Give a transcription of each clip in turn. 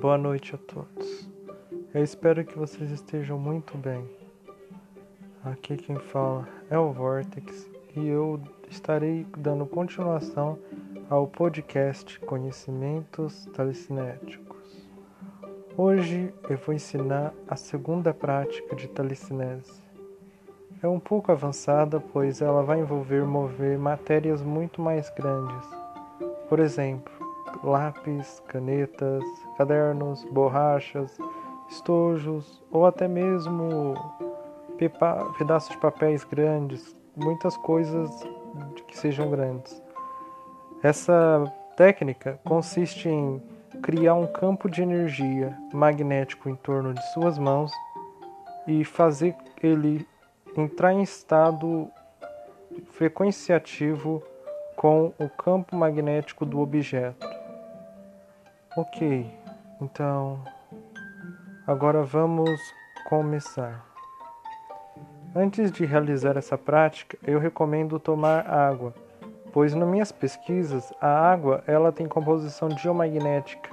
Boa noite a todos. Eu espero que vocês estejam muito bem. Aqui quem fala é o Vortex e eu estarei dando continuação ao podcast Conhecimentos Telecinéticos. Hoje eu vou ensinar a segunda prática de telecinese. É um pouco avançada, pois ela vai envolver mover matérias muito mais grandes. Por exemplo, lápis, canetas, cadernos, borrachas, estojos ou até mesmo pedaços de papéis grandes, muitas coisas que sejam grandes. Essa técnica consiste em criar um campo de energia magnético em torno de suas mãos e fazer ele entrar em estado frequenciativo com o campo magnético do objeto. Ok, então agora vamos começar. Antes de realizar essa prática, eu recomendo tomar água, pois nas minhas pesquisas a água ela tem composição geomagnética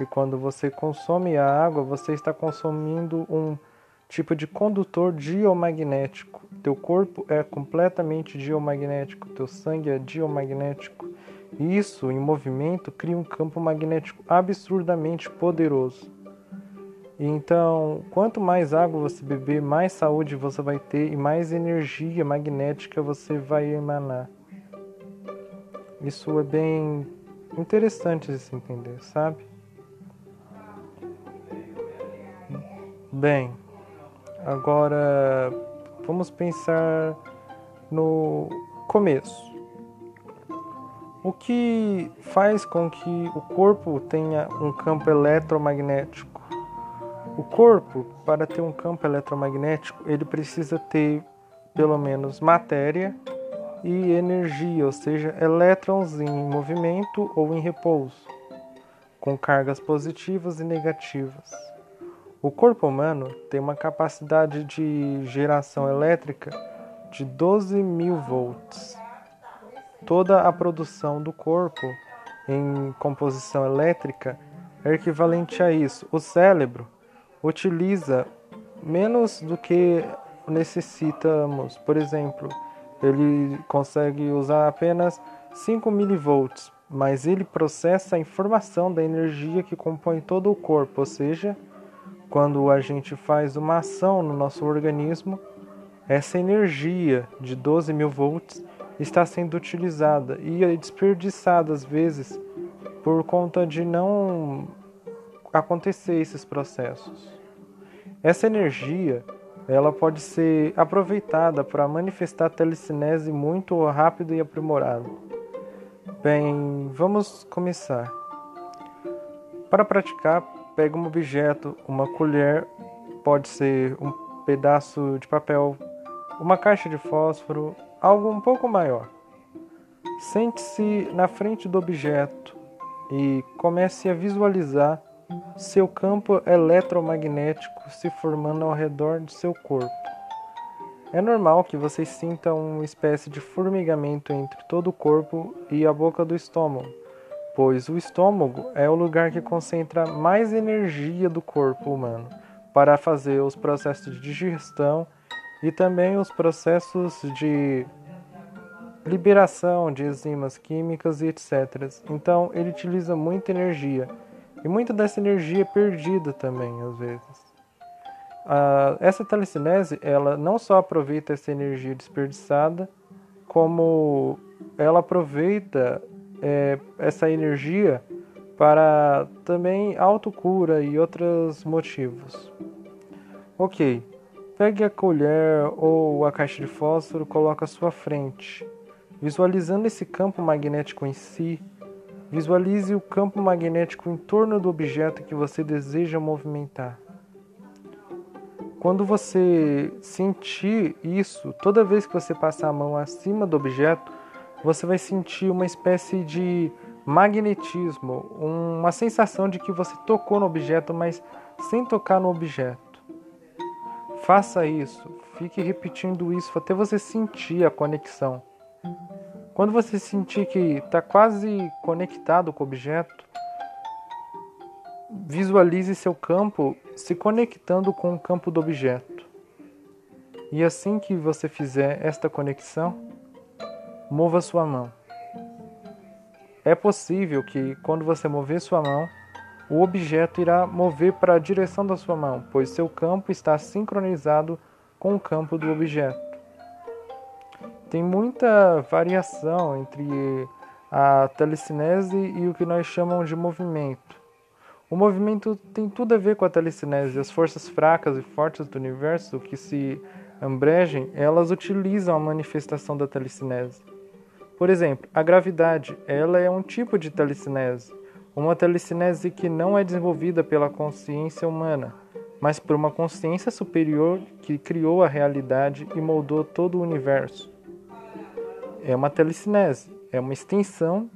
e quando você consome a água você está consumindo um tipo de condutor geomagnético. Teu corpo é completamente geomagnético, teu sangue é geomagnético. Isso, em movimento, cria um campo magnético absurdamente poderoso. Então, quanto mais água você beber, mais saúde você vai ter e mais energia magnética você vai emanar. Isso é bem interessante de se entender, sabe? Bem, agora vamos pensar no começo. O que faz com que o corpo tenha um campo eletromagnético? O corpo, para ter um campo eletromagnético, ele precisa ter pelo menos matéria e energia, ou seja, elétrons em movimento ou em repouso, com cargas positivas e negativas. O corpo humano tem uma capacidade de geração elétrica de 12 mil volts toda a produção do corpo em composição elétrica é equivalente a isso. O cérebro utiliza menos do que necessitamos. Por exemplo, ele consegue usar apenas 5 milivolts, mas ele processa a informação da energia que compõe todo o corpo, ou seja, quando a gente faz uma ação no nosso organismo, essa energia de 12 mil volts está sendo utilizada e é desperdiçada às vezes por conta de não acontecer esses processos. Essa energia ela pode ser aproveitada para manifestar telecinese muito rápido e aprimorado. Bem, vamos começar. Para praticar, pega um objeto, uma colher, pode ser um pedaço de papel, uma caixa de fósforo, algo um pouco maior. Sente-se na frente do objeto e comece a visualizar seu campo eletromagnético se formando ao redor de seu corpo. É normal que você sinta uma espécie de formigamento entre todo o corpo e a boca do estômago, pois o estômago é o lugar que concentra mais energia do corpo humano para fazer os processos de digestão e também os processos de liberação de enzimas químicas e etc. Então ele utiliza muita energia e muita dessa energia é perdida também às vezes. Uh, essa telecinese ela não só aproveita essa energia desperdiçada, como ela aproveita é, essa energia para também autocura e outros motivos. Ok, Pegue a colher ou a caixa de fósforo, coloque à sua frente. Visualizando esse campo magnético em si, visualize o campo magnético em torno do objeto que você deseja movimentar. Quando você sentir isso, toda vez que você passar a mão acima do objeto, você vai sentir uma espécie de magnetismo, uma sensação de que você tocou no objeto, mas sem tocar no objeto. Faça isso, fique repetindo isso até você sentir a conexão. Quando você sentir que está quase conectado com o objeto, visualize seu campo se conectando com o campo do objeto. E assim que você fizer esta conexão, mova sua mão. É possível que, quando você mover sua mão, o objeto irá mover para a direção da sua mão, pois seu campo está sincronizado com o campo do objeto. Tem muita variação entre a telecinese e o que nós chamamos de movimento. O movimento tem tudo a ver com a telecinese. As forças fracas e fortes do universo que se ambregem, elas utilizam a manifestação da telecinese. Por exemplo, a gravidade, ela é um tipo de telecinese, uma telecinese que não é desenvolvida pela consciência humana, mas por uma consciência superior que criou a realidade e moldou todo o universo. É uma telecinese, é uma extensão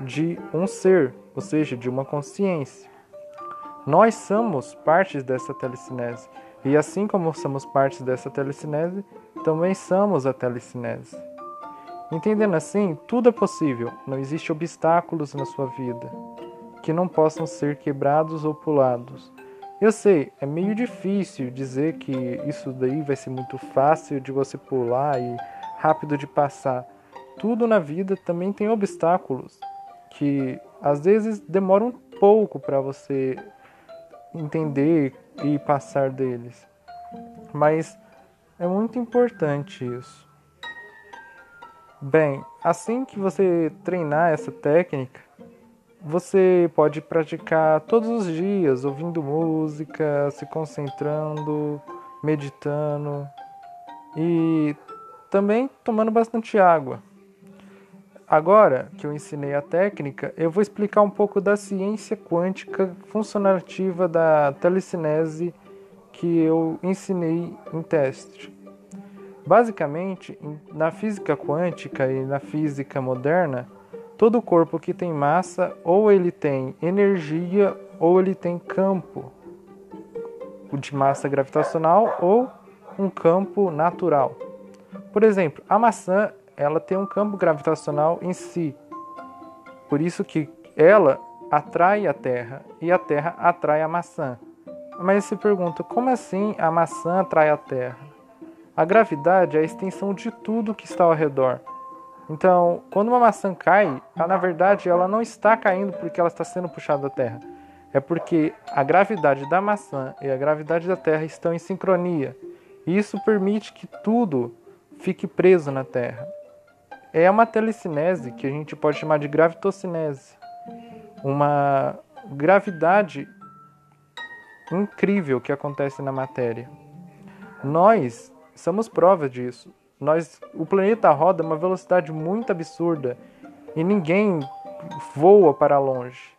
de um ser, ou seja, de uma consciência. Nós somos partes dessa telecinese, e assim como somos partes dessa telecinese, também somos a telecinese. Entendendo assim, tudo é possível, não existe obstáculos na sua vida que não possam ser quebrados ou pulados. Eu sei, é meio difícil dizer que isso daí vai ser muito fácil de você pular e rápido de passar. Tudo na vida também tem obstáculos que às vezes demoram um pouco para você entender e passar deles. Mas é muito importante isso. Bem, assim que você treinar essa técnica, você pode praticar todos os dias, ouvindo música, se concentrando, meditando e também tomando bastante água. Agora que eu ensinei a técnica, eu vou explicar um pouco da ciência quântica funcionativa da telecinese que eu ensinei em teste. Basicamente, na física quântica e na física moderna, todo corpo que tem massa ou ele tem energia ou ele tem campo de massa gravitacional ou um campo natural. Por exemplo, a maçã ela tem um campo gravitacional em si. Por isso que ela atrai a Terra e a Terra atrai a maçã. Mas se pergunta, como assim a maçã atrai a Terra? A gravidade é a extensão de tudo que está ao redor. Então, quando uma maçã cai, ela, na verdade ela não está caindo porque ela está sendo puxada da Terra. É porque a gravidade da maçã e a gravidade da Terra estão em sincronia. E isso permite que tudo fique preso na Terra. É uma telecinese que a gente pode chamar de gravitocinese. Uma gravidade incrível que acontece na matéria. Nós somos prova disso. Nós, o planeta roda a uma velocidade muito absurda e ninguém voa para longe.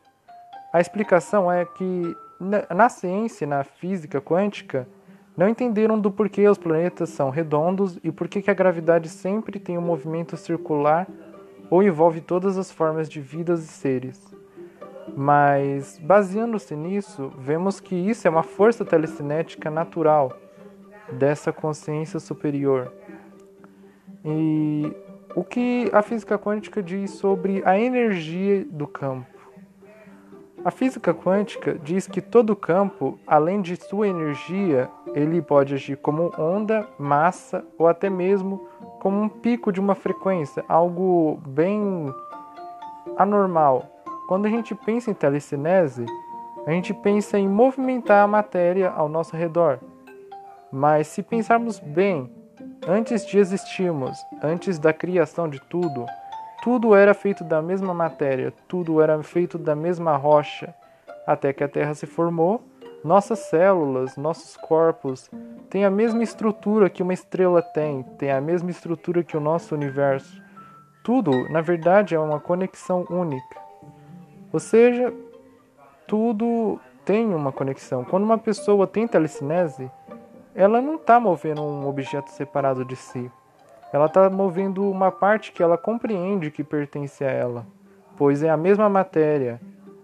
A explicação é que na, na ciência, na física quântica, não entenderam do porquê os planetas são redondos e por que a gravidade sempre tem um movimento circular ou envolve todas as formas de vidas e seres. Mas, baseando-se nisso, vemos que isso é uma força telecinética natural dessa consciência superior. E o que a física quântica diz sobre a energia do campo? A física quântica diz que todo campo, além de sua energia, ele pode agir como onda, massa ou até mesmo como um pico de uma frequência, algo bem anormal. Quando a gente pensa em telecinese, a gente pensa em movimentar a matéria ao nosso redor. Mas se pensarmos bem, antes de existirmos, antes da criação de tudo, tudo era feito da mesma matéria, tudo era feito da mesma rocha, até que a Terra se formou. Nossas células, nossos corpos têm a mesma estrutura que uma estrela tem, tem a mesma estrutura que o nosso universo. Tudo, na verdade, é uma conexão única. Ou seja, tudo tem uma conexão. Quando uma pessoa tem telecinese, ela não está movendo um objeto separado de si. Ela está movendo uma parte que ela compreende que pertence a ela, pois é a mesma matéria,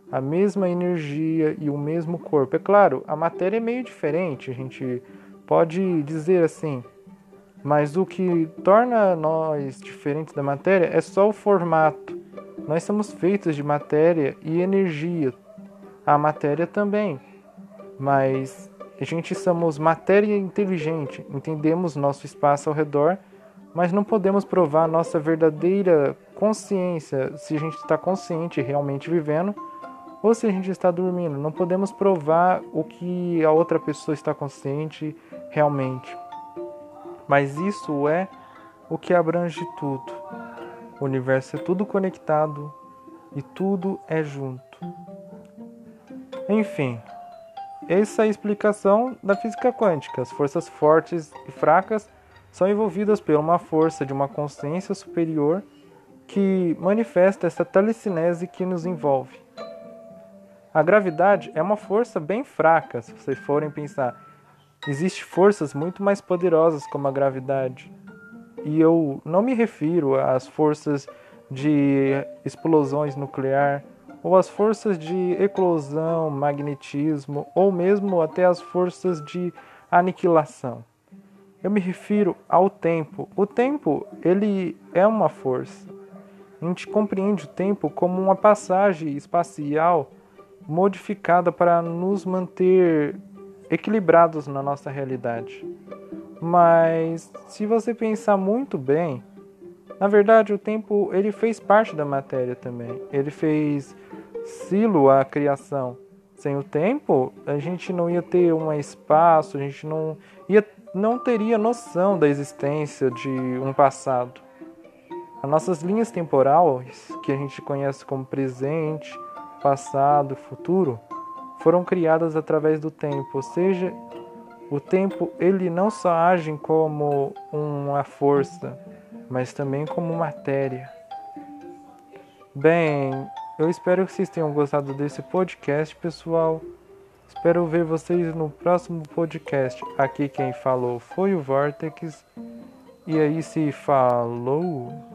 a mesma energia e o mesmo corpo. É claro, a matéria é meio diferente, a gente pode dizer assim, mas o que torna nós diferentes da matéria é só o formato. Nós somos feitos de matéria e energia. a matéria também. Mas a gente somos matéria inteligente, entendemos nosso espaço ao redor, mas não podemos provar nossa verdadeira consciência se a gente está consciente realmente vivendo ou se a gente está dormindo. Não podemos provar o que a outra pessoa está consciente realmente. Mas isso é o que abrange tudo. O universo é tudo conectado e tudo é junto. Enfim, essa é a explicação da física quântica. As forças fortes e fracas são envolvidas por uma força de uma consciência superior que manifesta essa telecinese que nos envolve. A gravidade é uma força bem fraca, se vocês forem pensar. Existem forças muito mais poderosas como a gravidade. E eu não me refiro às forças de explosões nuclear ou as forças de eclosão, magnetismo, ou mesmo até as forças de aniquilação. Eu me refiro ao tempo. O tempo, ele é uma força. A gente compreende o tempo como uma passagem espacial modificada para nos manter equilibrados na nossa realidade. Mas se você pensar muito bem, na verdade o tempo ele fez parte da matéria também. Ele fez silo a criação. Sem o tempo, a gente não ia ter um espaço, a gente não ia não teria noção da existência de um passado. As nossas linhas temporais, que a gente conhece como presente, passado, futuro, foram criadas através do tempo, ou seja, o tempo ele não só age como uma força, mas também como matéria. Bem, eu espero que vocês tenham gostado desse podcast, pessoal. Espero ver vocês no próximo podcast. Aqui quem falou foi o Vortex. E aí se falou.